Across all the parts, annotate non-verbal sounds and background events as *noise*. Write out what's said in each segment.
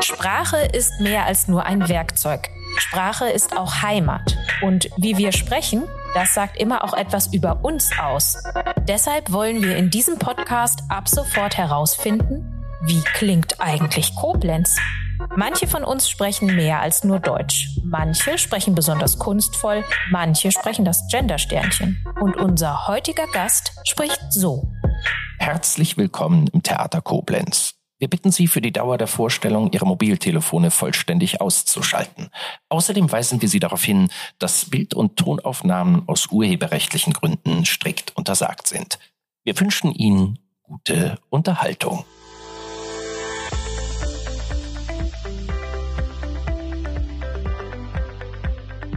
Sprache ist mehr als nur ein Werkzeug. Sprache ist auch Heimat. Und wie wir sprechen, das sagt immer auch etwas über uns aus. Deshalb wollen wir in diesem Podcast ab sofort herausfinden, wie klingt eigentlich Koblenz? Manche von uns sprechen mehr als nur Deutsch. Manche sprechen besonders kunstvoll, manche sprechen das Gendersternchen. Und unser heutiger Gast spricht so. Herzlich willkommen im Theater Koblenz. Wir bitten Sie für die Dauer der Vorstellung, Ihre Mobiltelefone vollständig auszuschalten. Außerdem weisen wir Sie darauf hin, dass Bild- und Tonaufnahmen aus urheberrechtlichen Gründen strikt untersagt sind. Wir wünschen Ihnen gute Unterhaltung.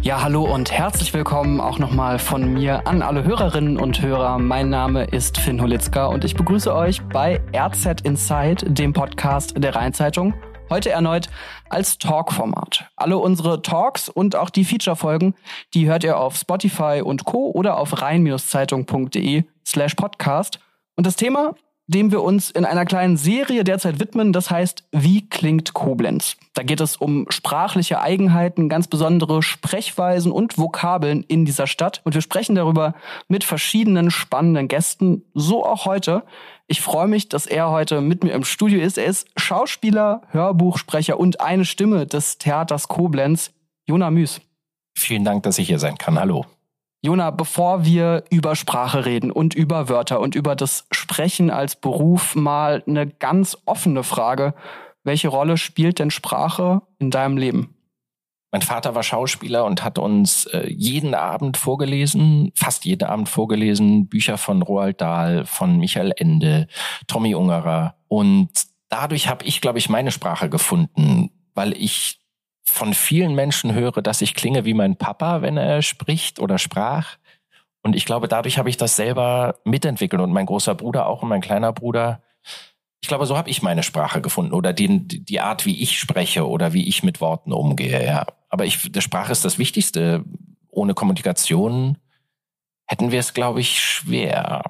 Ja, hallo und herzlich willkommen auch nochmal von mir an alle Hörerinnen und Hörer. Mein Name ist Finn Holitzka und ich begrüße euch bei RZ Inside, dem Podcast der Rheinzeitung. Heute erneut als Talk-Format. Alle unsere Talks und auch die Feature-Folgen, die hört ihr auf Spotify und Co. oder auf rhein-zeitung.de slash podcast. Und das Thema dem wir uns in einer kleinen Serie derzeit widmen. Das heißt, wie klingt Koblenz? Da geht es um sprachliche Eigenheiten, ganz besondere Sprechweisen und Vokabeln in dieser Stadt. Und wir sprechen darüber mit verschiedenen spannenden Gästen, so auch heute. Ich freue mich, dass er heute mit mir im Studio ist. Er ist Schauspieler, Hörbuchsprecher und eine Stimme des Theaters Koblenz, Jona Müs. Vielen Dank, dass ich hier sein kann. Hallo. Jona, bevor wir über Sprache reden und über Wörter und über das Sprechen als Beruf, mal eine ganz offene Frage. Welche Rolle spielt denn Sprache in deinem Leben? Mein Vater war Schauspieler und hat uns äh, jeden Abend vorgelesen, fast jeden Abend vorgelesen, Bücher von Roald Dahl, von Michael Ende, Tommy Ungerer. Und dadurch habe ich, glaube ich, meine Sprache gefunden, weil ich von vielen Menschen höre, dass ich klinge wie mein Papa, wenn er spricht oder sprach. Und ich glaube, dadurch habe ich das selber mitentwickelt und mein großer Bruder auch und mein kleiner Bruder. Ich glaube, so habe ich meine Sprache gefunden oder die, die Art, wie ich spreche oder wie ich mit Worten umgehe. Ja. Aber ich, die Sprache ist das Wichtigste. Ohne Kommunikation hätten wir es, glaube ich, schwer.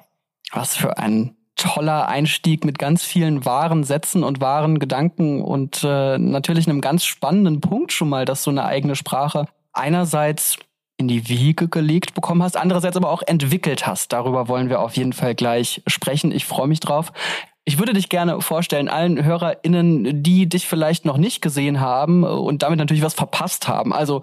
Was für ein toller Einstieg mit ganz vielen wahren Sätzen und wahren Gedanken und äh, natürlich einem ganz spannenden Punkt schon mal, dass du eine eigene Sprache einerseits in die Wiege gelegt bekommen hast, andererseits aber auch entwickelt hast. Darüber wollen wir auf jeden Fall gleich sprechen. Ich freue mich drauf. Ich würde dich gerne vorstellen, allen HörerInnen, die dich vielleicht noch nicht gesehen haben und damit natürlich was verpasst haben. Also,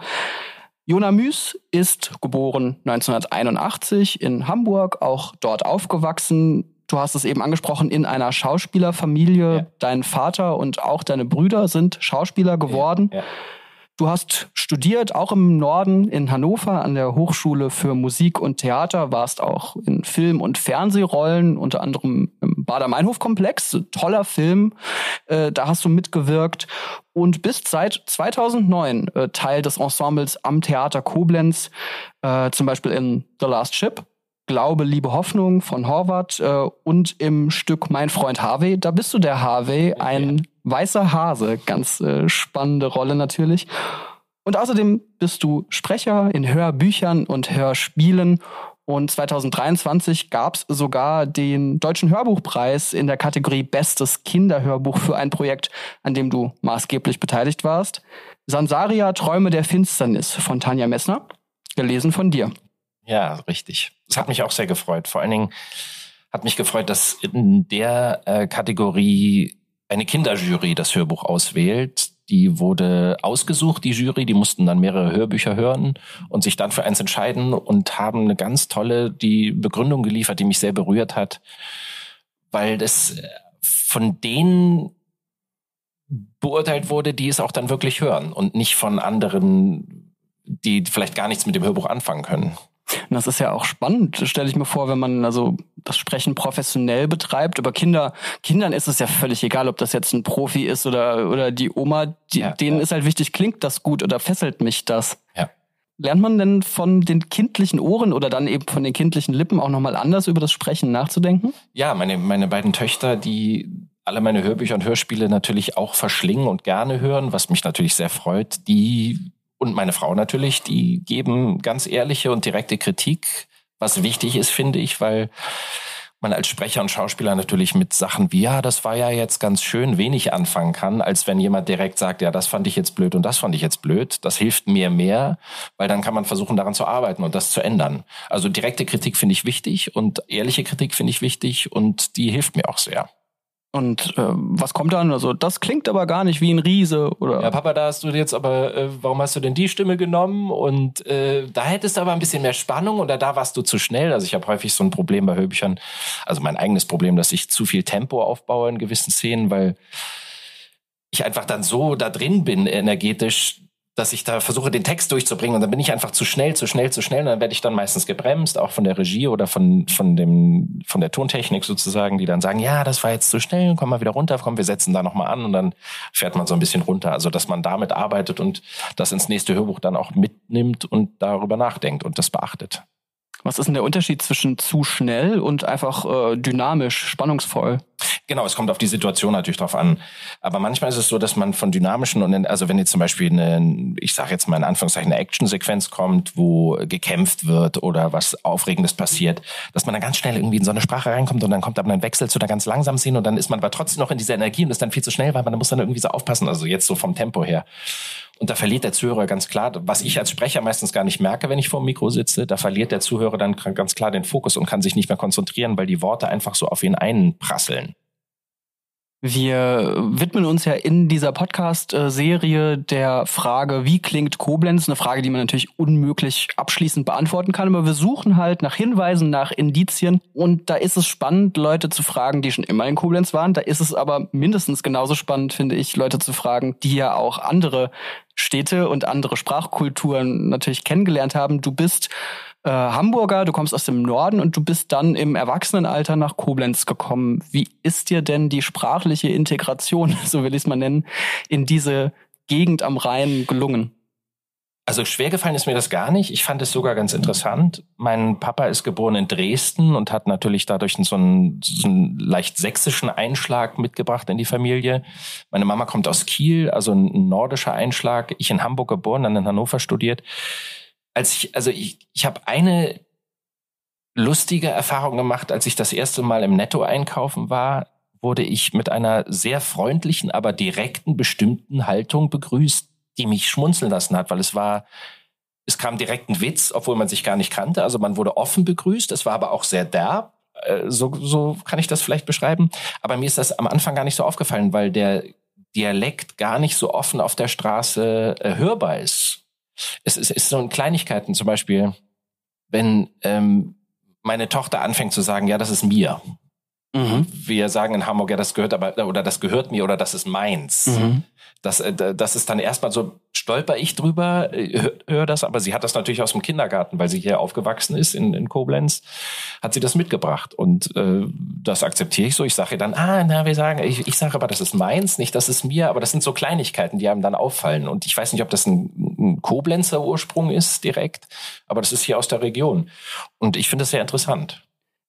Jona Müs ist geboren 1981 in Hamburg, auch dort aufgewachsen, Du hast es eben angesprochen, in einer Schauspielerfamilie. Ja. Dein Vater und auch deine Brüder sind Schauspieler geworden. Ja. Ja. Du hast studiert, auch im Norden in Hannover an der Hochschule für Musik und Theater, warst auch in Film- und Fernsehrollen, unter anderem im Bader-Meinhof-Komplex, toller Film, äh, da hast du mitgewirkt und bist seit 2009 äh, Teil des Ensembles am Theater Koblenz, äh, zum Beispiel in The Last Ship Glaube, Liebe, Hoffnung von Horvath äh, und im Stück Mein Freund Harvey. Da bist du der Harvey, ein weißer Hase. Ganz äh, spannende Rolle natürlich. Und außerdem bist du Sprecher in Hörbüchern und Hörspielen. Und 2023 gab es sogar den Deutschen Hörbuchpreis in der Kategorie Bestes Kinderhörbuch für ein Projekt, an dem du maßgeblich beteiligt warst. Sansaria Träume der Finsternis von Tanja Messner, gelesen von dir. Ja, richtig. Das hat mich auch sehr gefreut. Vor allen Dingen hat mich gefreut, dass in der äh, Kategorie eine Kinderjury das Hörbuch auswählt. Die wurde ausgesucht, die Jury. Die mussten dann mehrere Hörbücher hören und sich dann für eins entscheiden und haben eine ganz tolle die Begründung geliefert, die mich sehr berührt hat, weil das äh, von denen beurteilt wurde, die es auch dann wirklich hören und nicht von anderen, die vielleicht gar nichts mit dem Hörbuch anfangen können. Und das ist ja auch spannend, stelle ich mir vor, wenn man also das Sprechen professionell betreibt. Über Kinder, Kindern ist es ja völlig egal, ob das jetzt ein Profi ist oder, oder die Oma, die, ja, denen ja. ist halt wichtig, klingt das gut oder fesselt mich das? Ja. Lernt man denn von den kindlichen Ohren oder dann eben von den kindlichen Lippen auch nochmal anders über das Sprechen nachzudenken? Ja, meine, meine beiden Töchter, die alle meine Hörbücher und Hörspiele natürlich auch verschlingen und gerne hören, was mich natürlich sehr freut, die und meine Frau natürlich, die geben ganz ehrliche und direkte Kritik, was wichtig ist, finde ich, weil man als Sprecher und Schauspieler natürlich mit Sachen wie, ja, das war ja jetzt ganz schön, wenig anfangen kann, als wenn jemand direkt sagt, ja, das fand ich jetzt blöd und das fand ich jetzt blöd. Das hilft mir mehr, weil dann kann man versuchen, daran zu arbeiten und das zu ändern. Also direkte Kritik finde ich wichtig und ehrliche Kritik finde ich wichtig und die hilft mir auch sehr. Und äh, was kommt dann? Also, das klingt aber gar nicht wie ein Riese, oder? Ja, Papa, da hast du jetzt aber, äh, warum hast du denn die Stimme genommen? Und äh, da hättest du aber ein bisschen mehr Spannung oder da warst du zu schnell. Also ich habe häufig so ein Problem bei Hörbüchern, also mein eigenes Problem, dass ich zu viel Tempo aufbaue in gewissen Szenen, weil ich einfach dann so da drin bin energetisch, dass ich da versuche, den Text durchzubringen und dann bin ich einfach zu schnell, zu schnell, zu schnell und dann werde ich dann meistens gebremst, auch von der Regie oder von, von dem, von der Tontechnik sozusagen, die dann sagen, ja, das war jetzt zu schnell, komm mal wieder runter, komm, wir setzen da nochmal an und dann fährt man so ein bisschen runter. Also, dass man damit arbeitet und das ins nächste Hörbuch dann auch mitnimmt und darüber nachdenkt und das beachtet. Was ist denn der Unterschied zwischen zu schnell und einfach äh, dynamisch, spannungsvoll? Genau, es kommt auf die Situation natürlich drauf an. Aber manchmal ist es so, dass man von dynamischen und also wenn jetzt zum Beispiel eine, ich sage jetzt mal in Anführungszeichen eine Actionsequenz kommt, wo gekämpft wird oder was Aufregendes passiert, dass man dann ganz schnell irgendwie in so eine Sprache reinkommt und dann kommt aber ein Wechsel zu einer ganz langsamen Szene und dann ist man aber trotzdem noch in dieser Energie und ist dann viel zu schnell, weil man muss dann irgendwie so aufpassen. Also jetzt so vom Tempo her. Und da verliert der Zuhörer ganz klar, was ich als Sprecher meistens gar nicht merke, wenn ich vor dem Mikro sitze, da verliert der Zuhörer dann ganz klar den Fokus und kann sich nicht mehr konzentrieren, weil die Worte einfach so auf ihn einprasseln. Wir widmen uns ja in dieser Podcast-Serie der Frage, wie klingt Koblenz? Eine Frage, die man natürlich unmöglich abschließend beantworten kann, aber wir suchen halt nach Hinweisen, nach Indizien. Und da ist es spannend, Leute zu fragen, die schon immer in Koblenz waren. Da ist es aber mindestens genauso spannend, finde ich, Leute zu fragen, die ja auch andere Städte und andere Sprachkulturen natürlich kennengelernt haben. Du bist äh, Hamburger, du kommst aus dem Norden und du bist dann im Erwachsenenalter nach Koblenz gekommen. Wie ist dir denn die sprachliche Integration, *laughs* so will ich es mal nennen, in diese Gegend am Rhein gelungen? Also schwer gefallen ist mir das gar nicht. Ich fand es sogar ganz interessant. Mein Papa ist geboren in Dresden und hat natürlich dadurch so einen, so einen leicht sächsischen Einschlag mitgebracht in die Familie. Meine Mama kommt aus Kiel, also ein nordischer Einschlag. Ich in Hamburg geboren, dann in Hannover studiert als ich, also ich, ich habe eine lustige Erfahrung gemacht, als ich das erste Mal im Netto einkaufen war, wurde ich mit einer sehr freundlichen, aber direkten, bestimmten Haltung begrüßt, die mich schmunzeln lassen hat, weil es war, es kam direkt ein Witz, obwohl man sich gar nicht kannte. Also man wurde offen begrüßt, es war aber auch sehr derb. Äh, so, so kann ich das vielleicht beschreiben. Aber mir ist das am Anfang gar nicht so aufgefallen, weil der Dialekt gar nicht so offen auf der Straße äh, hörbar ist es ist, ist so in Kleinigkeiten zum Beispiel, wenn ähm, meine Tochter anfängt zu sagen, ja, das ist mir. Mhm. Wir sagen in Hamburg, ja, das gehört aber, oder das gehört mir oder das ist meins. Mhm. Das, äh, das ist dann erstmal so, stolper ich drüber, äh, höre das, aber sie hat das natürlich aus dem Kindergarten, weil sie hier aufgewachsen ist in, in Koblenz, hat sie das mitgebracht. Und äh, das akzeptiere ich so. Ich sage dann, ah, na, wir sagen, ich, ich sage aber, das ist meins, nicht das ist mir, aber das sind so Kleinigkeiten, die einem dann auffallen. Und ich weiß nicht, ob das ein, ein Koblenzer Ursprung ist direkt, aber das ist hier aus der Region. Und ich finde das sehr interessant.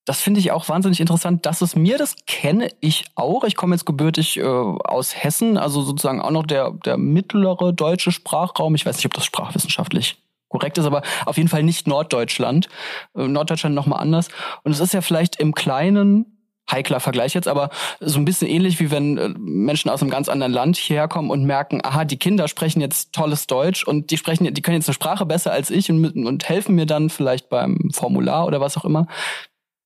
Das finde ich auch wahnsinnig interessant. Das ist mir, das kenne ich auch. Ich komme jetzt gebürtig äh, aus Hessen, also sozusagen auch noch der, der mittlere deutsche Sprachraum. Ich weiß nicht, ob das sprachwissenschaftlich korrekt ist, aber auf jeden Fall nicht Norddeutschland. Äh, Norddeutschland nochmal anders. Und es ist ja vielleicht im Kleinen heikler Vergleich jetzt, aber so ein bisschen ähnlich wie wenn äh, Menschen aus einem ganz anderen Land hierher kommen und merken, aha, die Kinder sprechen jetzt tolles Deutsch und die sprechen, die können jetzt eine Sprache besser als ich und, und helfen mir dann vielleicht beim Formular oder was auch immer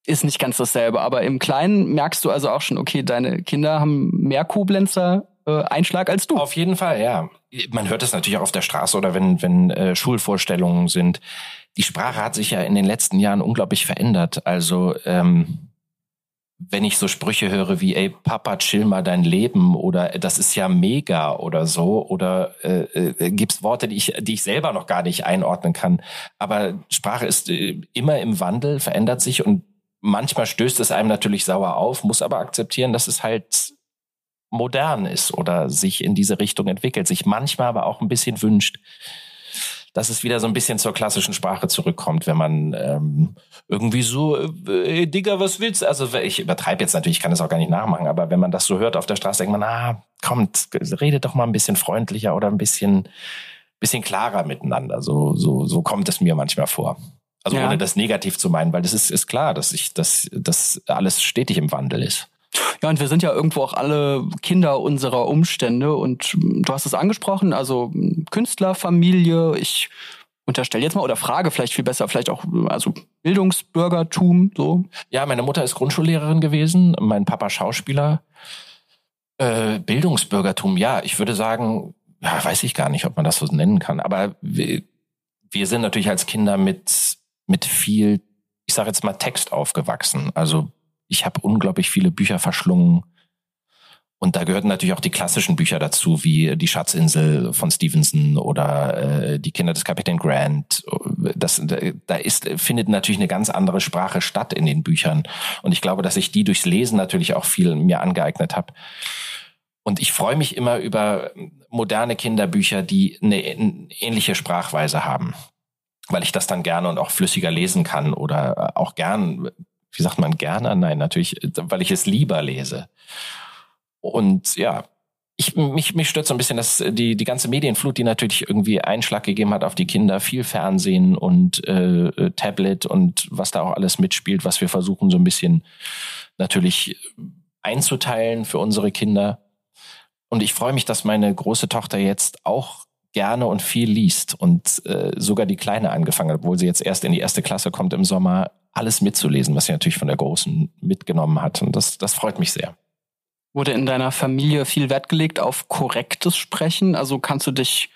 ist nicht ganz dasselbe. Aber im Kleinen merkst du also auch schon, okay, deine Kinder haben mehr Koblenzer äh, Einschlag als du. Auf jeden Fall, ja. Man hört es natürlich auch auf der Straße oder wenn, wenn äh, Schulvorstellungen sind. Die Sprache hat sich ja in den letzten Jahren unglaublich verändert. Also ähm, wenn ich so Sprüche höre wie, ey, Papa, chill mal dein Leben oder das ist ja mega oder so oder äh, äh, gibt's Worte, die ich, die ich selber noch gar nicht einordnen kann. Aber Sprache ist äh, immer im Wandel, verändert sich und manchmal stößt es einem natürlich sauer auf, muss aber akzeptieren, dass es halt modern ist oder sich in diese Richtung entwickelt, sich manchmal aber auch ein bisschen wünscht, dass es wieder so ein bisschen zur klassischen Sprache zurückkommt, wenn man ähm, irgendwie so, äh, Digga, was willst du? Also ich übertreibe jetzt natürlich, ich kann das auch gar nicht nachmachen, aber wenn man das so hört auf der Straße, denkt man, ah, kommt, redet doch mal ein bisschen freundlicher oder ein bisschen, bisschen klarer miteinander. So, so, so kommt es mir manchmal vor. Also ja. ohne das negativ zu meinen, weil das ist, ist klar, dass ich, dass, dass alles stetig im Wandel ist. Ja, und wir sind ja irgendwo auch alle Kinder unserer Umstände und du hast es angesprochen, also Künstlerfamilie, ich unterstelle jetzt mal oder frage vielleicht viel besser, vielleicht auch also Bildungsbürgertum so. Ja, meine Mutter ist Grundschullehrerin gewesen, mein Papa Schauspieler. Äh, Bildungsbürgertum, ja, ich würde sagen, ja, weiß ich gar nicht, ob man das so nennen kann, aber wir, wir sind natürlich als Kinder mit mit viel, ich sage jetzt mal Text aufgewachsen. Also ich habe unglaublich viele Bücher verschlungen und da gehörten natürlich auch die klassischen Bücher dazu, wie Die Schatzinsel von Stevenson oder äh, Die Kinder des Kapitän Grant. Das, da ist, findet natürlich eine ganz andere Sprache statt in den Büchern. Und ich glaube, dass ich die durchs Lesen natürlich auch viel mir angeeignet habe. Und ich freue mich immer über moderne Kinderbücher, die eine ähnliche Sprachweise haben, weil ich das dann gerne und auch flüssiger lesen kann oder auch gern, wie sagt man gerne? Nein, natürlich, weil ich es lieber lese. Und ja, ich, mich, mich stört so ein bisschen, dass die, die ganze Medienflut, die natürlich irgendwie Einschlag gegeben hat auf die Kinder, viel Fernsehen und äh, Tablet und was da auch alles mitspielt, was wir versuchen so ein bisschen natürlich einzuteilen für unsere Kinder. Und ich freue mich, dass meine große Tochter jetzt auch gerne und viel liest und äh, sogar die Kleine angefangen hat, obwohl sie jetzt erst in die erste Klasse kommt im Sommer, alles mitzulesen, was sie natürlich von der Großen mitgenommen hat. Und das, das freut mich sehr. Wurde in deiner Familie viel Wert gelegt auf korrektes Sprechen? Also kannst du dich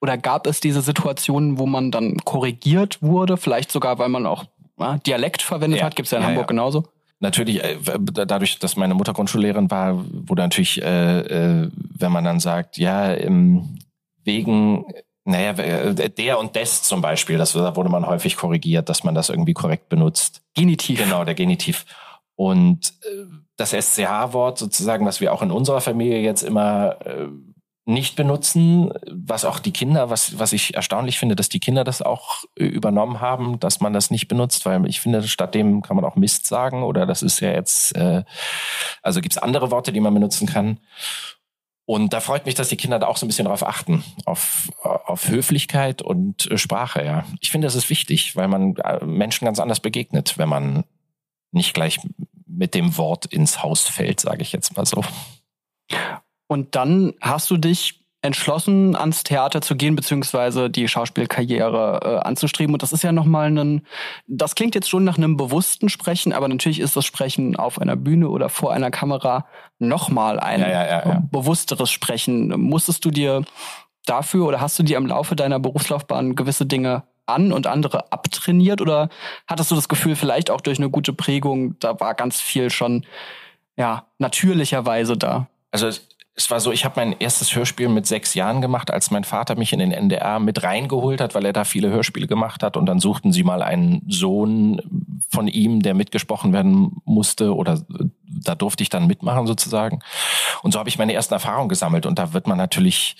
oder gab es diese Situationen, wo man dann korrigiert wurde? Vielleicht sogar, weil man auch ja, Dialekt verwendet ja, hat? Gibt es ja in ja, Hamburg genauso? Natürlich, äh, dadurch, dass meine Mutter Grundschullehrerin war, wurde natürlich, äh, äh, wenn man dann sagt, ja, wegen naja, äh, der und des zum Beispiel, das da wurde man häufig korrigiert, dass man das irgendwie korrekt benutzt. Genitiv. Genau, der Genitiv. Und das SCH-Wort sozusagen, was wir auch in unserer Familie jetzt immer äh, nicht benutzen, was auch die Kinder, was, was ich erstaunlich finde, dass die Kinder das auch äh, übernommen haben, dass man das nicht benutzt, weil ich finde, statt dem kann man auch Mist sagen oder das ist ja jetzt, äh, also gibt's andere Worte, die man benutzen kann. Und da freut mich, dass die Kinder da auch so ein bisschen drauf achten, auf, auf Höflichkeit und äh, Sprache, ja. Ich finde, das ist wichtig, weil man äh, Menschen ganz anders begegnet, wenn man nicht gleich mit dem Wort ins Haus fällt, sage ich jetzt mal so. Und dann hast du dich entschlossen, ans Theater zu gehen, beziehungsweise die Schauspielkarriere äh, anzustreben. Und das ist ja nochmal ein, das klingt jetzt schon nach einem bewussten Sprechen, aber natürlich ist das Sprechen auf einer Bühne oder vor einer Kamera nochmal ein ja, ja, ja, bewussteres Sprechen. Musstest du dir dafür oder hast du dir im Laufe deiner Berufslaufbahn gewisse Dinge an und andere abtrainiert? Oder hattest du das Gefühl, vielleicht auch durch eine gute Prägung, da war ganz viel schon ja natürlicherweise da? Also es, war so, ich habe mein erstes Hörspiel mit sechs Jahren gemacht, als mein Vater mich in den NDR mit reingeholt hat, weil er da viele Hörspiele gemacht hat. Und dann suchten sie mal einen Sohn von ihm, der mitgesprochen werden musste oder da durfte ich dann mitmachen sozusagen. Und so habe ich meine ersten Erfahrungen gesammelt. Und da wird man natürlich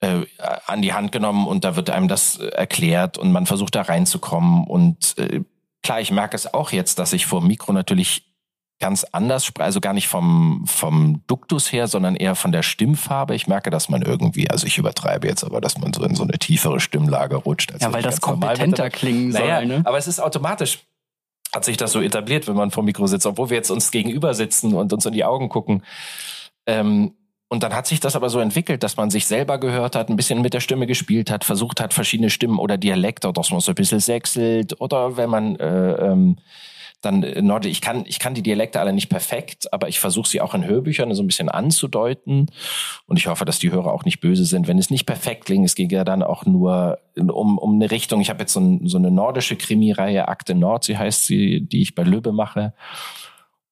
äh, an die Hand genommen und da wird einem das äh, erklärt und man versucht da reinzukommen. Und äh, klar, ich merke es auch jetzt, dass ich vor Mikro natürlich ganz anders also gar nicht vom, vom Duktus her, sondern eher von der Stimmfarbe. Ich merke, dass man irgendwie, also ich übertreibe jetzt, aber dass man so in so eine tiefere Stimmlage rutscht. ja, weil das kompetenter klingen soll. Naja, ne? Aber es ist automatisch hat sich das so etabliert, wenn man vor Mikro sitzt, obwohl wir jetzt uns gegenüber sitzen und uns in die Augen gucken. Ähm, und dann hat sich das aber so entwickelt, dass man sich selber gehört hat, ein bisschen mit der Stimme gespielt hat, versucht hat, verschiedene Stimmen oder Dialekte, dass man so ein bisschen sechselt oder wenn man äh, ähm, dann äh, Norde, ich kann, ich kann die Dialekte alle nicht perfekt, aber ich versuche sie auch in Hörbüchern so ein bisschen anzudeuten. Und ich hoffe, dass die Hörer auch nicht böse sind, wenn es nicht perfekt klingt. Es ging ja dann auch nur um, um eine Richtung. Ich habe jetzt so, ein, so eine nordische Krimireihe, Akte Nord, sie heißt sie, die ich bei Löbe mache.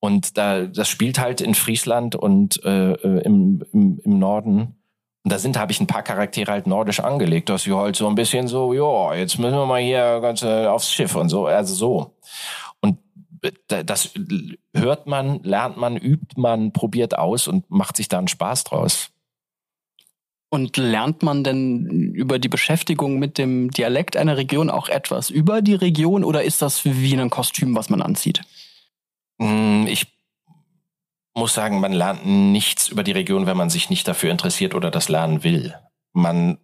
Und da, das spielt halt in Friesland und äh, äh, im, im, im Norden. Und da sind, habe ich ein paar Charaktere halt nordisch angelegt, dass sie halt so ein bisschen so, ja, jetzt müssen wir mal hier ganz äh, aufs Schiff und so, also so. Das hört man, lernt man, übt man, probiert aus und macht sich da einen Spaß draus. Und lernt man denn über die Beschäftigung mit dem Dialekt einer Region auch etwas über die Region oder ist das wie ein Kostüm, was man anzieht? Hm, ich muss sagen, man lernt nichts über die Region, wenn man sich nicht dafür interessiert oder das lernen will. Man,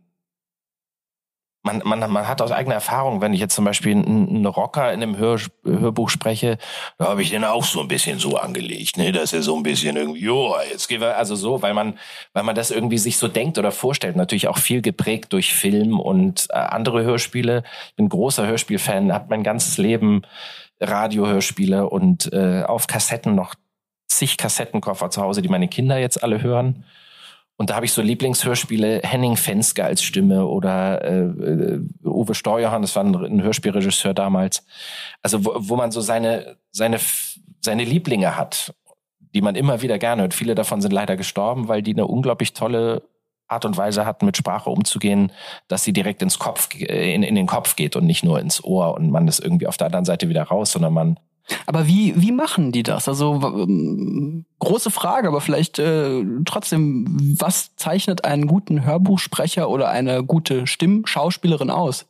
man, man, man hat aus eigener Erfahrung, wenn ich jetzt zum Beispiel einen Rocker in einem Hör, Hörbuch spreche, da habe ich den auch so ein bisschen so angelegt, ne, dass er so ein bisschen irgendwie, jo, jetzt gehen wir also so, weil man, weil man das irgendwie sich so denkt oder vorstellt. Natürlich auch viel geprägt durch Film und äh, andere Hörspiele. Ich bin großer Hörspielfan, habe mein ganzes Leben Radiohörspiele und äh, auf Kassetten noch zig Kassettenkoffer zu Hause, die meine Kinder jetzt alle hören. Und da habe ich so Lieblingshörspiele, Henning Fenske als Stimme oder äh, äh, Uwe Steuerhahn, das war ein, Hörspielregisseur damals. Also wo, wo man so seine, seine, seine Lieblinge hat, die man immer wieder gerne hört. Viele davon sind leider gestorben, weil die eine unglaublich tolle Art und Weise hatten, mit Sprache umzugehen, dass sie direkt ins Kopf, äh, in, in den Kopf geht und nicht nur ins Ohr und man das irgendwie auf der anderen Seite wieder raus, sondern man aber wie, wie machen die das? Also ähm, große Frage, aber vielleicht äh, trotzdem, was zeichnet einen guten Hörbuchsprecher oder eine gute Stimmschauspielerin aus?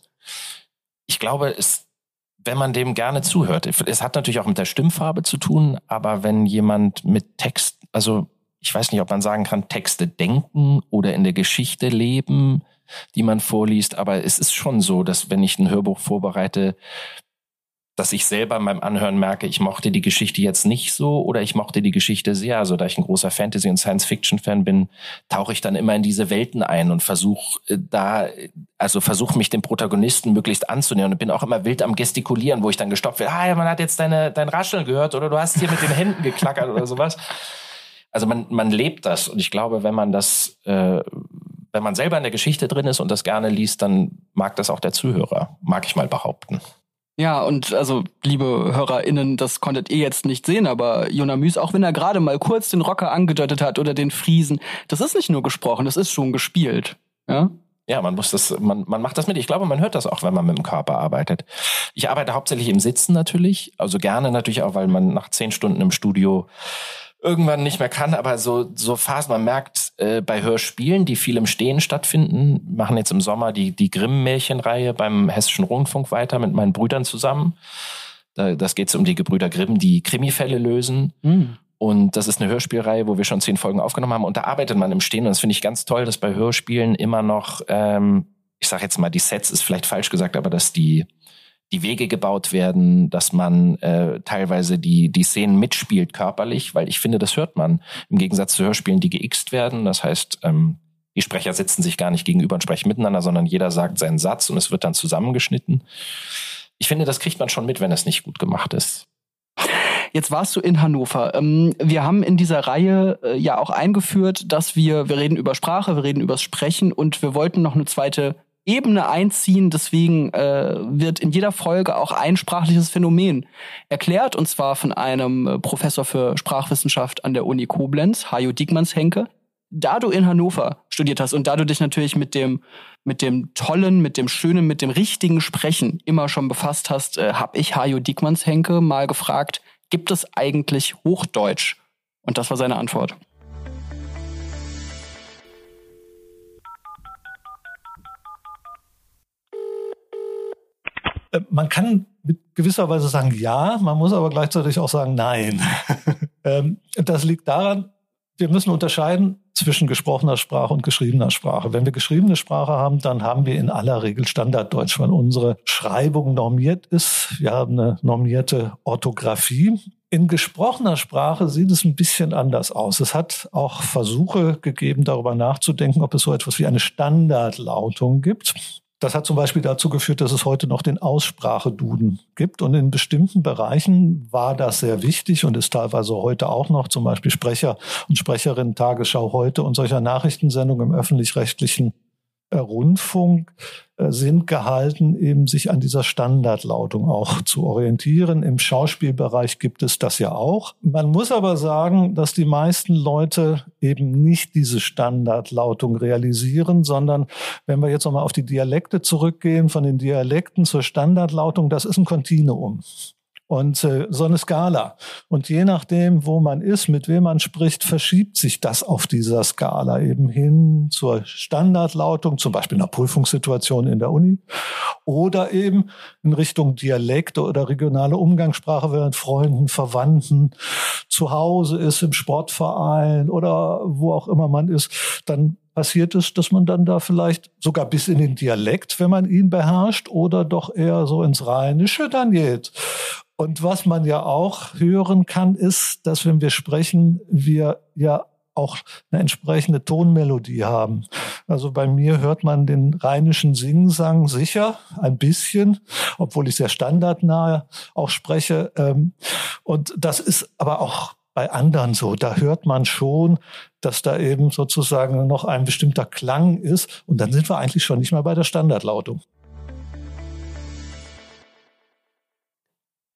Ich glaube, es, wenn man dem gerne zuhört, es hat natürlich auch mit der Stimmfarbe zu tun, aber wenn jemand mit Text, also ich weiß nicht, ob man sagen kann, Texte denken oder in der Geschichte leben, die man vorliest, aber es ist schon so, dass wenn ich ein Hörbuch vorbereite, dass ich selber beim Anhören merke, ich mochte die Geschichte jetzt nicht so oder ich mochte die Geschichte sehr. Also da ich ein großer Fantasy- und Science-Fiction-Fan bin, tauche ich dann immer in diese Welten ein und versuche äh, da, also versuche mich dem Protagonisten möglichst anzunähern und bin auch immer wild am Gestikulieren, wo ich dann gestoppt werde. Ah, ja, man hat jetzt deine, dein Rascheln gehört oder du hast hier mit den Händen geklackert oder sowas. Also man, man lebt das und ich glaube, wenn man das, äh, wenn man selber in der Geschichte drin ist und das gerne liest, dann mag das auch der Zuhörer, mag ich mal behaupten. Ja, und also, liebe HörerInnen, das konntet ihr jetzt nicht sehen, aber Jonah auch wenn er gerade mal kurz den Rocker angedeutet hat oder den Friesen, das ist nicht nur gesprochen, das ist schon gespielt. Ja? Ja, man muss das, man, man macht das mit. Ich glaube, man hört das auch, wenn man mit dem Körper arbeitet. Ich arbeite hauptsächlich im Sitzen natürlich, also gerne natürlich auch, weil man nach zehn Stunden im Studio irgendwann nicht mehr kann, aber so, so Phasen, man merkt äh, bei Hörspielen, die viel im Stehen stattfinden, machen jetzt im Sommer die, die Grimm-Märchenreihe beim Hessischen Rundfunk weiter mit meinen Brüdern zusammen. Da, das geht um die Gebrüder Grimm, die Krimifälle lösen. Mhm. Und das ist eine Hörspielreihe, wo wir schon zehn Folgen aufgenommen haben. Und da arbeitet man im Stehen. Und das finde ich ganz toll, dass bei Hörspielen immer noch, ähm, ich sage jetzt mal, die Sets ist vielleicht falsch gesagt, aber dass die die Wege gebaut werden, dass man äh, teilweise die, die Szenen mitspielt körperlich, weil ich finde, das hört man im Gegensatz zu Hörspielen, die geixt werden. Das heißt, ähm, die Sprecher sitzen sich gar nicht gegenüber und sprechen miteinander, sondern jeder sagt seinen Satz und es wird dann zusammengeschnitten. Ich finde, das kriegt man schon mit, wenn es nicht gut gemacht ist. Jetzt warst du in Hannover. Ähm, wir haben in dieser Reihe äh, ja auch eingeführt, dass wir, wir reden über Sprache, wir reden über Sprechen und wir wollten noch eine zweite Ebene einziehen. Deswegen äh, wird in jeder Folge auch ein sprachliches Phänomen erklärt, und zwar von einem äh, Professor für Sprachwissenschaft an der Uni Koblenz, Hajo Diekmanns-Henke. Da du in Hannover studiert hast und da du dich natürlich mit dem mit dem tollen, mit dem schönen, mit dem richtigen Sprechen immer schon befasst hast, äh, habe ich Hajo Diekmanns-Henke mal gefragt, gibt es eigentlich Hochdeutsch? Und das war seine Antwort. Man kann mit gewisser Weise sagen ja, man muss aber gleichzeitig auch sagen nein. *laughs* Ähm, das liegt daran, wir müssen unterscheiden zwischen gesprochener Sprache und geschriebener Sprache. Wenn wir geschriebene Sprache haben, dann haben wir in aller Regel Standarddeutsch, weil unsere Schreibung normiert ist. Wir haben eine normierte Orthographie. In gesprochener Sprache sieht es ein bisschen anders aus. Es hat auch Versuche gegeben, darüber nachzudenken, ob es so etwas wie eine Standardlautung gibt. Das hat zum Beispiel dazu geführt, dass es heute noch den Ausspracheduden gibt. Und in bestimmten Bereichen war das sehr wichtig und ist teilweise heute auch noch, zum Beispiel Sprecher und Sprecherinnen Tagesschau heute und solcher Nachrichtensendungen im öffentlich-rechtlichen Rundfunk äh, sind gehalten, eben sich an dieser Standardlautung auch zu orientieren. Im Schauspielbereich gibt es das ja auch. Man muss aber sagen, dass die meisten Leute eben nicht diese Standardlautung realisieren, sondern wenn wir jetzt nochmal auf die Dialekte zurückgehen, von den Dialekten zur Standardlautung, das ist ein Kontinuum und äh, so eine Skala. Und je nachdem, wo man ist, mit wem man spricht, verschiebt sich das auf dieser Skala eben hin zur Standardlautung, zum Beispiel in einer Prüfungssituation in der Uni, oder eben in Richtung Dialekte oder regionale Umgangssprache, wenn man Freunden, Verwandten zu Hause ist, im Sportverein oder wo auch immer man ist, dann passiert es, dass man dann da vielleicht sogar bis in den Dialekt, wenn man ihn beherrscht, oder doch eher so ins Rheinische dann geht. Und was man ja auch hören kann, ist, dass wenn wir sprechen, wir ja auch eine entsprechende Tonmelodie haben. Also bei mir hört man den rheinischen Singsang sicher ein bisschen, obwohl ich sehr standardnah auch spreche. Ähm, und das ist aber auch bei anderen so. Da hört man schon, dass da eben sozusagen noch ein bestimmter Klang ist. Und dann sind wir eigentlich schon nicht mehr bei der Standardlautung.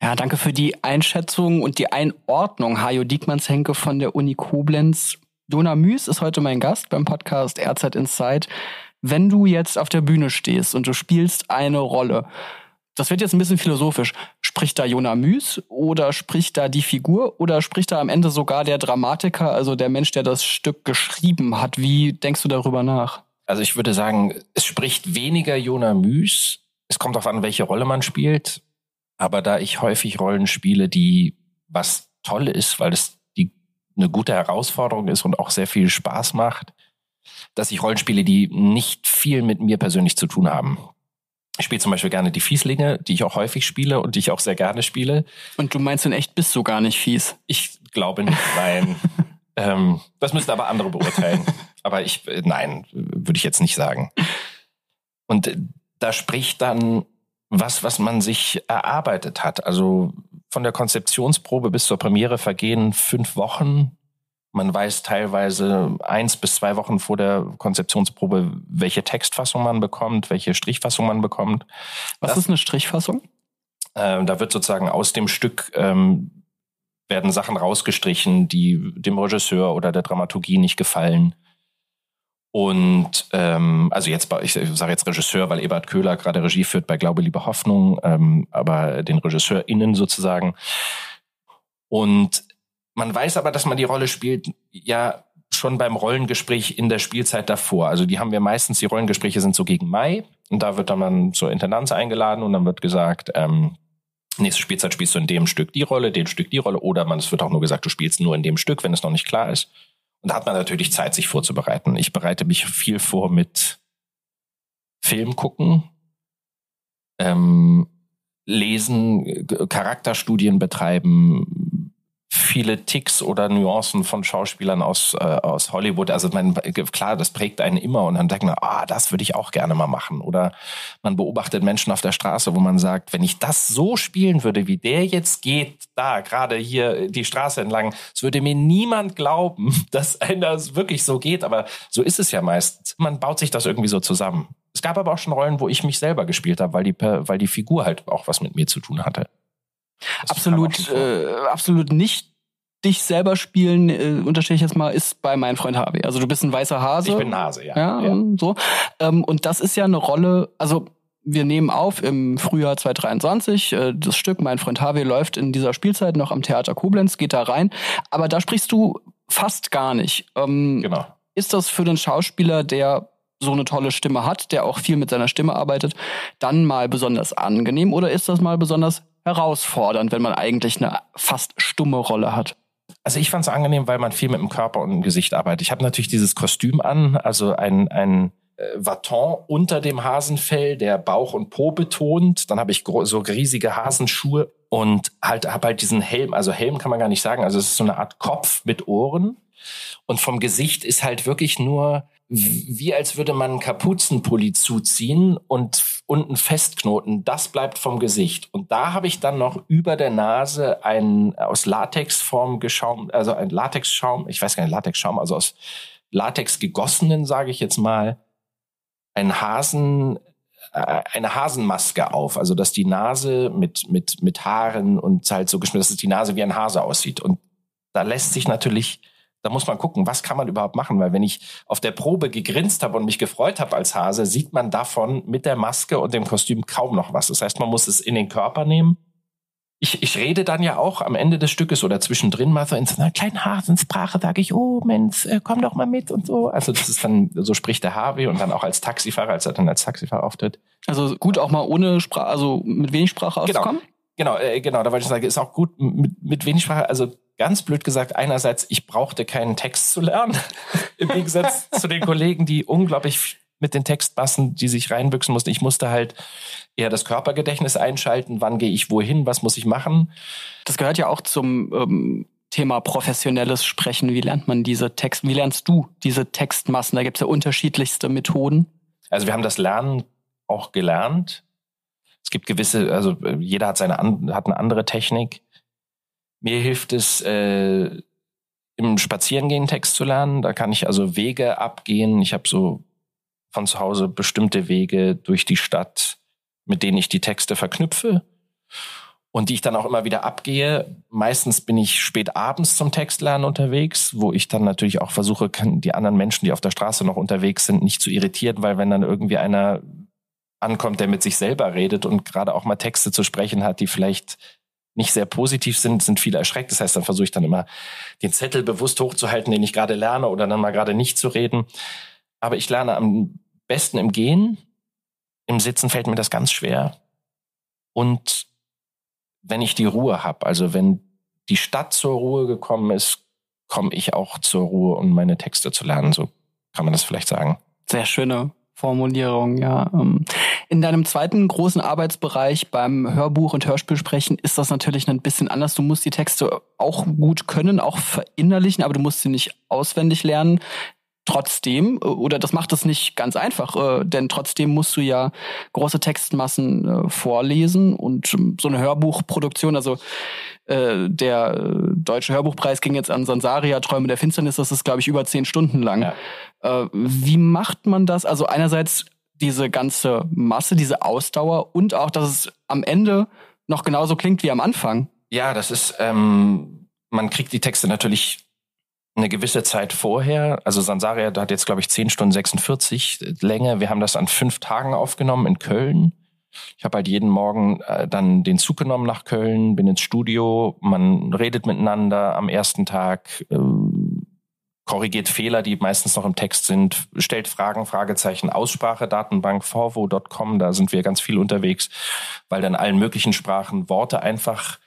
Ja, danke für die Einschätzung und die Einordnung. Hajo Diekmanns-Henke von der Uni Koblenz. Dona Müs ist heute mein Gast beim Podcast RZ Inside. Wenn du jetzt auf der Bühne stehst und du spielst eine Rolle, das wird jetzt ein bisschen philosophisch. Spricht da Jona Müs oder spricht da die Figur oder spricht da am Ende sogar der Dramatiker, also der Mensch, der das Stück geschrieben hat? Wie denkst du darüber nach? Also ich würde sagen, es spricht weniger Jona Müs. Es kommt darauf an, welche Rolle man spielt. Aber da ich häufig Rollen spiele, die was toll ist, weil es die eine gute Herausforderung ist und auch sehr viel Spaß macht, dass ich Rollen spiele, die nicht viel mit mir persönlich zu tun haben. Ich spiele zum Beispiel gerne die Fieslinge, die ich auch häufig spiele und die ich auch sehr gerne spiele. Und du meinst in echt bist du gar nicht fies? Ich glaube nicht, nein. *laughs* ähm, das müssten aber andere beurteilen. aber ich, äh, nein, würde ich jetzt nicht sagen. Und äh, da spricht dann was, was man sich erarbeitet hat. Also von der Konzeptionsprobe bis zur Premiere vergehen fünf Wochen. Man weiß teilweise eins bis zwei Wochen vor der Konzeptionsprobe, welche Textfassung man bekommt, welche Strichfassung man bekommt. Was das, ist eine Strichfassung? Äh, da wird sozusagen aus dem Stück ähm, werden Sachen rausgestrichen, die dem Regisseur oder der Dramaturgie nicht gefallen. Und ähm, also jetzt, ich sage jetzt Regisseur, weil Ebert Köhler gerade Regie führt bei Glaube, Liebe, Hoffnung, ähm, aber den RegisseurInnen sozusagen. Und man weiß aber, dass man die Rolle spielt, ja schon beim Rollengespräch in der Spielzeit davor. Also die haben wir meistens, die Rollengespräche sind so gegen Mai und da wird dann man zur Intendanz eingeladen und dann wird gesagt, ähm, nächste Spielzeit spielst du in dem Stück die Rolle, dem Stück die Rolle oder man, es wird auch nur gesagt, du spielst nur in dem Stück, wenn es noch nicht klar ist. Und da hat man natürlich Zeit, sich vorzubereiten. Ich bereite mich viel vor mit Film gucken, ähm, lesen, Charakterstudien betreiben, viele Ticks oder Nuancen von Schauspielern aus, äh, aus Hollywood. Also man, klar, das prägt einen immer und dann denkt man, ah, das würde ich auch gerne mal machen. Oder man beobachtet Menschen auf der Straße, wo man sagt, wenn ich das so spielen würde, wie der jetzt geht, da gerade hier die Straße entlang, es würde mir niemand glauben, *laughs* dass einer es wirklich so geht. Aber so ist es ja meistens. Man baut sich das irgendwie so zusammen. Es gab aber auch schon Rollen, wo ich mich selber gespielt habe, weil die, weil die Figur halt auch was mit mir zu tun hatte. Das absolut, äh, absolut nicht dich selber spielen, äh, unterstelle ich jetzt mal, ist bei meinem Freund Harvey. Also du bist ein weißer Hase. Ich bin ein Hase, ja. Ja, ja. so. Ähm, und das ist ja eine Rolle, also wir nehmen auf im Frühjahr 2023. Äh, das Stück Mein Freund Harvey läuft in dieser Spielzeit noch am Theater Koblenz, geht da rein. Aber da sprichst du fast gar nicht. Ähm, genau. Ist das für den Schauspieler, der so eine tolle Stimme hat, der auch viel mit seiner Stimme arbeitet, dann mal besonders angenehm oder ist das mal besonders herausfordernd, wenn man eigentlich eine fast stumme Rolle hat? Also ich fand es angenehm, weil man viel mit dem Körper und dem Gesicht arbeitet. Ich habe natürlich dieses Kostüm an, also ein, ein äh, Vaton unter dem Hasenfell, der Bauch und Po betont. Dann habe ich so riesige Hasenschuhe und halt habe halt diesen Helm. Also Helm kann man gar nicht sagen. Also es ist so eine Art Kopf mit Ohren. Und vom Gesicht ist halt wirklich nur wie als würde man einen Kapuzenpulli zuziehen und unten festknoten. Das bleibt vom Gesicht. Und da habe ich dann noch über der Nase einen aus Latexform geschaum, also ein Latexschaum, ich weiß gar nicht, Latexschaum, also aus Latex gegossenen, sage ich jetzt mal, ein Hasen, äh, eine Hasenmaske auf, also dass die Nase mit mit mit Haaren und halt so geschnitten, dass die Nase wie ein Hase aussieht. Und da lässt sich natürlich da muss man gucken, was kann man überhaupt machen, weil wenn ich auf der Probe gegrinst habe und mich gefreut habe als Hase, sieht man davon mit der Maske und dem Kostüm kaum noch was. Das heißt, man muss es in den Körper nehmen. Ich, ich rede dann ja auch am Ende des Stückes oder zwischendrin mal so in so einer kleinen Hasensprache, sage ich, oh Mensch, äh, komm doch mal mit und so. Also das ist dann, so spricht der Harvey und dann auch als Taxifahrer, als er dann als Taxifahrer auftritt. Also gut, auch mal ohne Sprache, also mit wenig Sprache genau. auszukommen? Genau, genau, äh, genau, da wollte ich sagen, ist auch gut mit, mit wenig Sprache, also ganz blöd gesagt, einerseits, ich brauchte keinen Text zu lernen, *laughs* im Gegensatz *laughs* zu den Kollegen, die unglaublich mit den Textmassen, die sich reinbüchsen mussten. Ich musste halt eher das Körpergedächtnis einschalten, wann gehe ich wohin, was muss ich machen. Das gehört ja auch zum ähm, Thema professionelles Sprechen. Wie lernt man diese Texte, wie lernst du diese Textmassen? Da gibt es ja unterschiedlichste Methoden. Also wir haben das Lernen auch gelernt. Es gibt gewisse, also jeder hat seine hat eine andere Technik. Mir hilft es, äh, im Spazierengehen Text zu lernen. Da kann ich also Wege abgehen. Ich habe so von zu Hause bestimmte Wege durch die Stadt, mit denen ich die Texte verknüpfe und die ich dann auch immer wieder abgehe. Meistens bin ich spät abends zum Textlernen unterwegs, wo ich dann natürlich auch versuche, die anderen Menschen, die auf der Straße noch unterwegs sind, nicht zu irritieren, weil wenn dann irgendwie einer ankommt, der mit sich selber redet und gerade auch mal Texte zu sprechen hat, die vielleicht nicht sehr positiv sind, sind viele erschreckt. Das heißt, dann versuche ich dann immer den Zettel bewusst hochzuhalten, den ich gerade lerne oder dann mal gerade nicht zu reden. Aber ich lerne am besten im Gehen. Im Sitzen fällt mir das ganz schwer. Und wenn ich die Ruhe habe, also wenn die Stadt zur Ruhe gekommen ist, komme ich auch zur Ruhe, um meine Texte zu lernen. So kann man das vielleicht sagen. Sehr schöne Formulierung, ja. Ähm, in deinem zweiten großen Arbeitsbereich beim Hörbuch und Hörspielsprechen ist das natürlich ein bisschen anders. Du musst die Texte auch gut können, auch verinnerlichen, aber du musst sie nicht auswendig lernen. Trotzdem, äh, oder das macht es nicht ganz einfach, äh, denn trotzdem musst du ja große Textmassen äh, vorlesen und ähm, so eine Hörbuchproduktion, also äh, der äh, Deutsche Hörbuchpreis ging jetzt an Sansaria, Träume der Finsternis, das ist, glaube ich, über zehn Stunden lang. Ja. Äh, wie macht man das? Also einerseits diese ganze Masse, diese Ausdauer und auch, dass es am Ende noch genauso klingt wie am Anfang. Ja, das ist, ähm, man kriegt die Texte natürlich eine gewisse Zeit vorher, also Sansaria hat jetzt, glaube ich, 10 Stunden 46 Länge. Wir haben das an fünf Tagen aufgenommen in Köln. Ich habe halt jeden Morgen äh, dann den Zug genommen nach Köln, bin ins Studio, man redet miteinander am ersten Tag, äh, korrigiert Fehler, die meistens noch im Text sind, stellt Fragen, Fragezeichen, Aussprache, Datenbank, forvo.com, da sind wir ganz viel unterwegs, weil dann allen möglichen Sprachen Worte einfach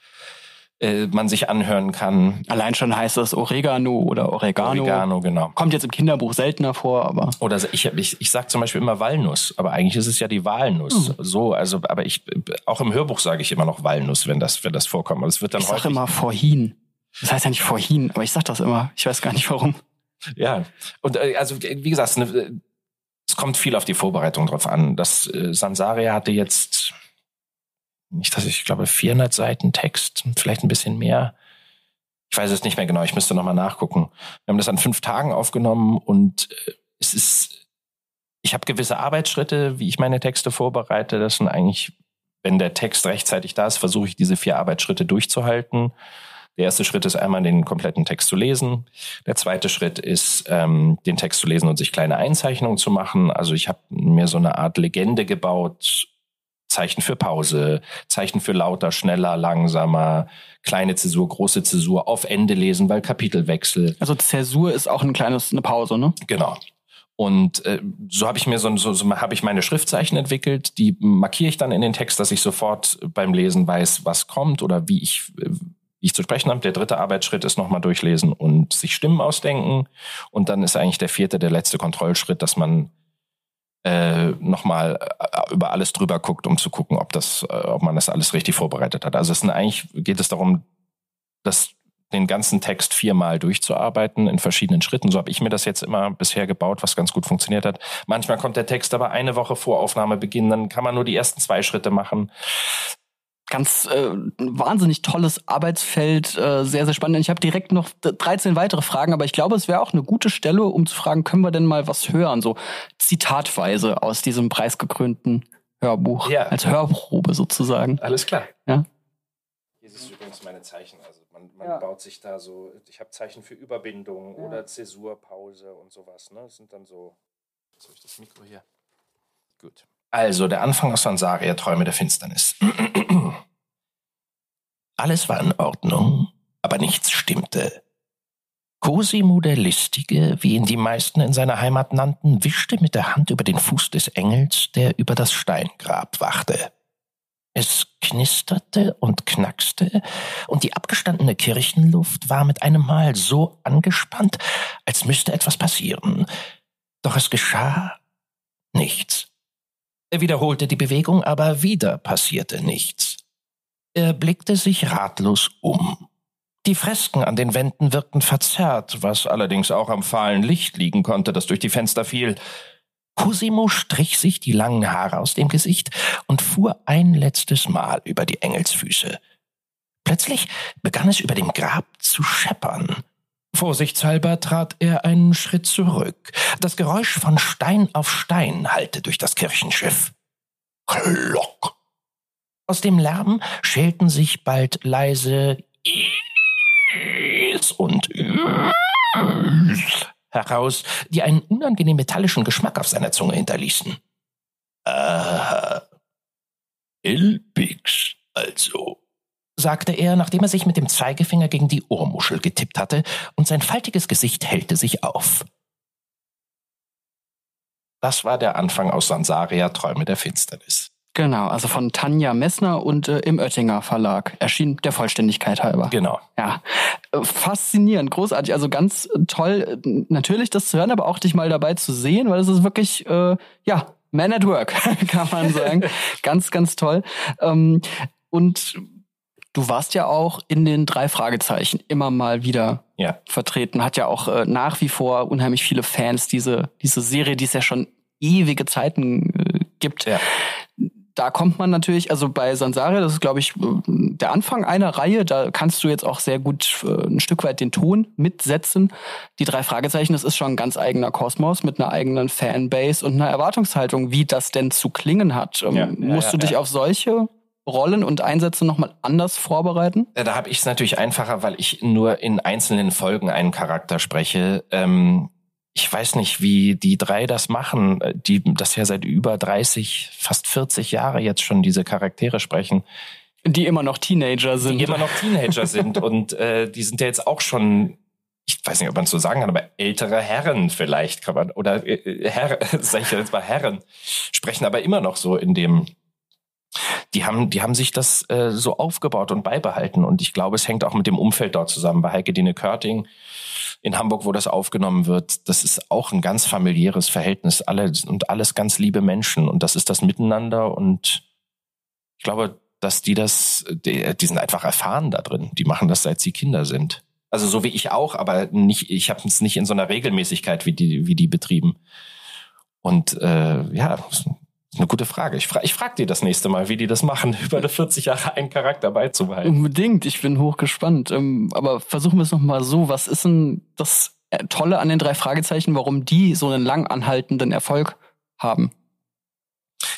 äh, man sich anhören kann. Allein schon heißt das Oregano oder Oregano. Oregano, genau. Kommt jetzt im Kinderbuch seltener vor, aber. Oder ich, ich, ich sag zum Beispiel immer Walnuss, aber eigentlich ist es ja die Walnuss. Hm. So, also, aber ich, auch im Hörbuch sage ich immer noch Walnuss, wenn das, wenn das vorkommt. Aber es wird dann ich sag immer vorhin. Das heißt ja nicht vorhin, aber ich sag das immer. Ich weiß gar nicht warum. Ja, und äh, also wie gesagt, ne, es kommt viel auf die Vorbereitung drauf an. Das äh, Sansaria hatte jetzt nicht, dass ich glaube 400 Seiten Text, vielleicht ein bisschen mehr. Ich weiß es nicht mehr genau, ich müsste nochmal nachgucken. Wir haben das an fünf Tagen aufgenommen und äh, es ist, ich habe gewisse Arbeitsschritte, wie ich meine Texte vorbereite. Das sind eigentlich, wenn der Text rechtzeitig da ist, versuche ich diese vier Arbeitsschritte durchzuhalten. Der erste Schritt ist einmal den kompletten Text zu lesen. Der zweite Schritt ist, ähm, den Text zu lesen und sich kleine Einzeichnungen zu machen. Also ich habe mir so eine Art Legende gebaut, Zeichen für Pause, Zeichen für lauter, schneller, langsamer, kleine Zäsur, große Zäsur, auf Ende lesen, weil Kapitelwechsel. Also Zäsur ist auch ein kleines eine Pause, ne? Genau. Und äh, so habe ich mir so, so, so habe ich meine Schriftzeichen entwickelt, die markiere ich dann in den Text, dass ich sofort beim Lesen weiß, was kommt oder wie ich wie ich zu sprechen habe. Der dritte Arbeitsschritt ist nochmal durchlesen und sich Stimmen ausdenken. Und dann ist eigentlich der vierte, der letzte Kontrollschritt, dass man äh, nochmal äh, über alles drüber guckt, um zu gucken, ob das, äh, ob man das alles richtig vorbereitet hat. Also es sind eigentlich geht es darum, dass den ganzen Text viermal durchzuarbeiten in verschiedenen Schritten. So habe ich mir das jetzt immer bisher gebaut, was ganz gut funktioniert hat. Manchmal kommt der Text aber eine Woche vor Aufnahmebeginn, dann kann man nur die ersten zwei Schritte machen ganz äh, wahnsinnig tolles Arbeitsfeld, äh, sehr, sehr spannend. Ich habe direkt noch 13 weitere Fragen, aber ich glaube, es wäre auch eine gute Stelle, um zu fragen, können wir denn mal was hören, so zitatweise aus diesem preisgekrönten Hörbuch, ja. als Hörprobe sozusagen. Alles klar. Ja. Hier ist übrigens meine Zeichen. Also man, man ja. baut sich da so, ich habe Zeichen für Überbindung ja. oder Zäsurpause und sowas. Ne? Das sind dann so. Was habe ich das Mikro hier? Gut. Also, der Anfang aus Sansaria, Träume der Finsternis. Alles war in Ordnung, aber nichts stimmte. Cosimo der Listige, wie ihn die meisten in seiner Heimat nannten, wischte mit der Hand über den Fuß des Engels, der über das Steingrab wachte. Es knisterte und knackste, und die abgestandene Kirchenluft war mit einem Mal so angespannt, als müsste etwas passieren. Doch es geschah nichts. Er wiederholte die Bewegung, aber wieder passierte nichts. Er blickte sich ratlos um. Die Fresken an den Wänden wirkten verzerrt, was allerdings auch am fahlen Licht liegen konnte, das durch die Fenster fiel. Cosimo strich sich die langen Haare aus dem Gesicht und fuhr ein letztes Mal über die Engelsfüße. Plötzlich begann es über dem Grab zu scheppern. Vorsichtshalber trat er einen Schritt zurück. Das Geräusch von Stein auf Stein hallte durch das Kirchenschiff. Klock! Aus dem Lärm schälten sich bald leise Is und heraus, die einen unangenehm metallischen Geschmack auf seiner Zunge hinterließen. Aha. Ilbix, also, sagte er, nachdem er sich mit dem Zeigefinger gegen die Ohrmuschel getippt hatte, und sein faltiges Gesicht hellte sich auf. Das war der Anfang aus Sansaria Träume der Finsternis. Genau, also von Tanja Messner und äh, im Oettinger Verlag. Erschien der Vollständigkeit halber. Genau. Ja. Äh, faszinierend, großartig. Also ganz toll, äh, natürlich das zu hören, aber auch dich mal dabei zu sehen, weil es ist wirklich, äh, ja, Man at Work, *laughs* kann man sagen. *laughs* ganz, ganz toll. Ähm, und du warst ja auch in den drei Fragezeichen immer mal wieder ja. vertreten. Hat ja auch äh, nach wie vor unheimlich viele Fans, diese, diese Serie, die es ja schon ewige Zeiten äh, gibt. Ja da kommt man natürlich, also bei Sansaria, das ist, glaube ich, der Anfang einer Reihe, da kannst du jetzt auch sehr gut äh, ein Stück weit den Ton mitsetzen. Die drei Fragezeichen, das ist schon ein ganz eigener Kosmos mit einer eigenen Fanbase und einer Erwartungshaltung, wie das denn zu klingen hat. Ähm, ja, Musst ja, du dich auf solche Rollen und Einsätze nochmal anders vorbereiten? Da habe ich es natürlich einfacher, weil ich nur in einzelnen Folgen einen Charakter spreche. Ähm, ich weiß nicht, wie die drei das machen, äh, die das ja seit über 30, fast 40 Jahre jetzt schon diese Charaktere sprechen. Die immer noch Teenager sind. Die immer noch Teenager sind *laughs* und äh, die sind ja jetzt auch schon, ich weiß nicht, ob man es so sagen kann, aber ältere Herren vielleicht kann man, oder äh, Herr, *laughs* sag ich jetzt mal Herren, sprechen aber immer noch so in dem, die haben, die haben sich das äh, so aufgebaut und beibehalten und ich glaube, es hängt auch mit dem Umfeld dort zusammen. Bei Heike Dine Körting in Hamburg, wo das aufgenommen wird, das ist auch ein ganz familiäres Verhältnis. Alle und alles ganz liebe Menschen und das ist das Miteinander und ich glaube, dass die das, die, die sind einfach erfahren da drin. Die machen das seit sie Kinder sind. Also so wie ich auch, aber nicht, ich habe es nicht in so einer Regelmäßigkeit wie die, wie die betrieben. Und äh, ja, eine gute Frage. Ich, fra ich frage dir das nächste Mal, wie die das machen, *laughs* über eine 40 Jahre einen Charakter beizubehalten. Unbedingt, ich bin hochgespannt. Ähm, aber versuchen wir es nochmal so. Was ist denn das Tolle an den drei Fragezeichen, warum die so einen lang anhaltenden Erfolg haben?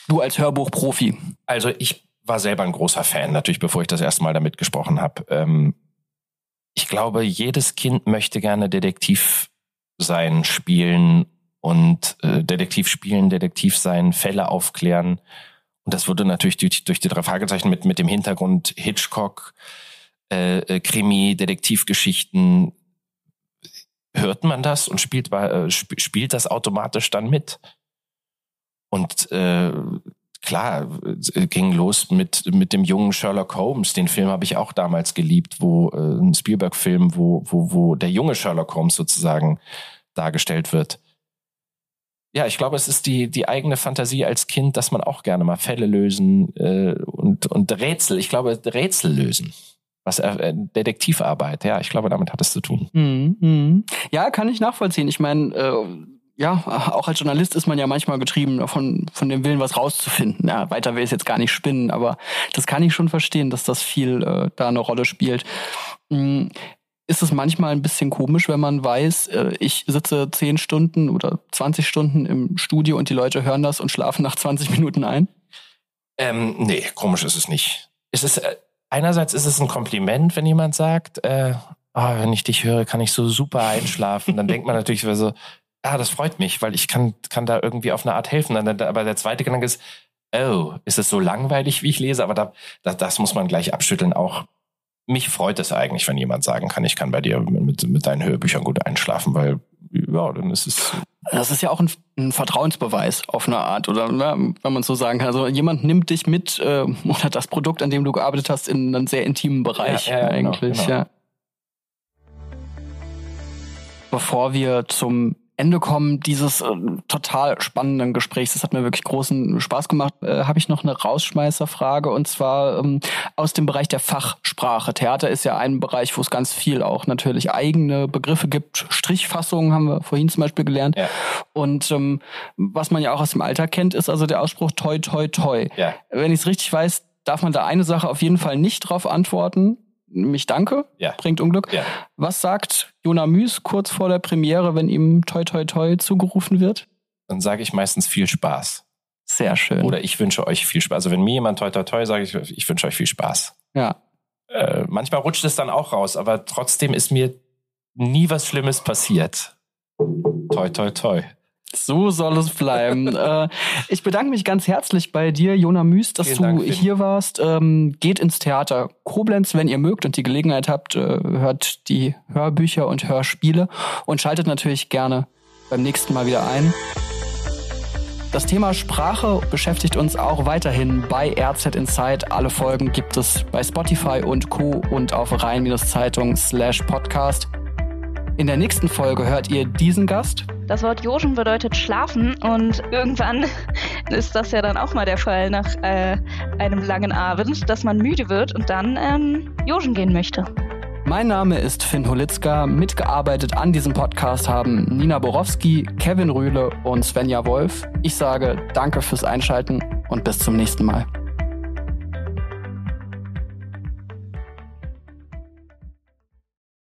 Du als Hörbuchprofi. Also ich war selber ein großer Fan, natürlich bevor ich das erste Mal damit gesprochen habe. Ähm, ich glaube, jedes Kind möchte gerne Detektiv sein, spielen und äh, Detektiv spielen, Detektiv sein, Fälle aufklären. Und das wurde natürlich durch, durch die drei Fragezeichen mit, mit dem Hintergrund Hitchcock, äh, äh, Krimi, Detektivgeschichten. Hört man das und spielt, äh, spielt das automatisch dann mit. Und äh, klar, äh, ging los mit, mit dem jungen Sherlock Holmes. Den Film habe ich auch damals geliebt, wo äh, ein Spielberg-Film, wo, wo, wo der junge Sherlock Holmes sozusagen dargestellt wird ja, ich glaube, es ist die, die eigene Fantasie als Kind, dass man auch gerne mal Fälle lösen äh, und, und Rätsel, ich glaube, Rätsel lösen. Was äh, Detektivarbeit, ja, ich glaube, damit hat es zu tun. Mhm, mhm. Ja, kann ich nachvollziehen. Ich meine, äh, ja, auch als Journalist ist man ja manchmal getrieben davon, von dem Willen, was rauszufinden. Ja, weiter will ich jetzt gar nicht spinnen, aber das kann ich schon verstehen, dass das viel äh, da eine Rolle spielt. Mhm ist es manchmal ein bisschen komisch, wenn man weiß, äh, ich sitze 10 Stunden oder 20 Stunden im Studio und die Leute hören das und schlafen nach 20 Minuten ein? Ähm, nee, komisch ist es nicht. Es ist, äh, einerseits ist es ein Kompliment, wenn jemand sagt, äh, oh, wenn ich dich höre, kann ich so super einschlafen. Dann denkt man natürlich so, ah, das freut mich, weil ich kann, kann da irgendwie auf eine Art helfen. Aber der zweite Gedanke ist, oh, ist es so langweilig, wie ich lese? Aber da, da, das muss man gleich abschütteln auch mich freut es eigentlich, wenn jemand sagen kann, ich kann bei dir mit, mit deinen Hörbüchern gut einschlafen, weil ja, dann ist es. Das ist ja auch ein, ein Vertrauensbeweis auf eine Art oder ne, wenn man so sagen kann. Also jemand nimmt dich mit äh, oder das Produkt, an dem du gearbeitet hast, in einen sehr intimen Bereich ja, ja, genau, eigentlich. Genau, genau. Ja. Bevor wir zum Ende kommen dieses äh, total spannenden Gesprächs. Das hat mir wirklich großen Spaß gemacht. Äh, Habe ich noch eine Rausschmeißerfrage und zwar ähm, aus dem Bereich der Fachsprache. Theater ist ja ein Bereich, wo es ganz viel auch natürlich eigene Begriffe gibt. Strichfassungen haben wir vorhin zum Beispiel gelernt. Ja. Und ähm, was man ja auch aus dem Alltag kennt, ist also der Ausspruch toi toi toi. Ja. Wenn ich es richtig weiß, darf man da eine Sache auf jeden Fall nicht drauf antworten mich danke, ja. bringt Unglück. Ja. Was sagt Jona Müs kurz vor der Premiere, wenn ihm toi toi toi zugerufen wird? Dann sage ich meistens viel Spaß. Sehr schön. Oder ich wünsche euch viel Spaß. Also wenn mir jemand toi toi toi sage ich, ich wünsche euch viel Spaß. Ja. Äh, manchmal rutscht es dann auch raus, aber trotzdem ist mir nie was Schlimmes passiert. Toi toi toi. So soll es bleiben. *laughs* äh, ich bedanke mich ganz herzlich bei dir, Jona Müs, dass Vielen du Dank, hier warst. Ähm, geht ins Theater Koblenz, wenn ihr mögt und die Gelegenheit habt, äh, hört die Hörbücher und Hörspiele und schaltet natürlich gerne beim nächsten Mal wieder ein. Das Thema Sprache beschäftigt uns auch weiterhin bei RZ Inside. Alle Folgen gibt es bei Spotify und Co. und auf rein-zeitung slash podcast. In der nächsten Folge hört ihr diesen Gast. Das Wort Joschen bedeutet schlafen und irgendwann *laughs* ist das ja dann auch mal der Fall nach äh, einem langen Abend, dass man müde wird und dann ähm, Joschen gehen möchte. Mein Name ist Finn Holitzka. Mitgearbeitet an diesem Podcast haben Nina Borowski, Kevin Rühle und Svenja Wolf. Ich sage danke fürs Einschalten und bis zum nächsten Mal.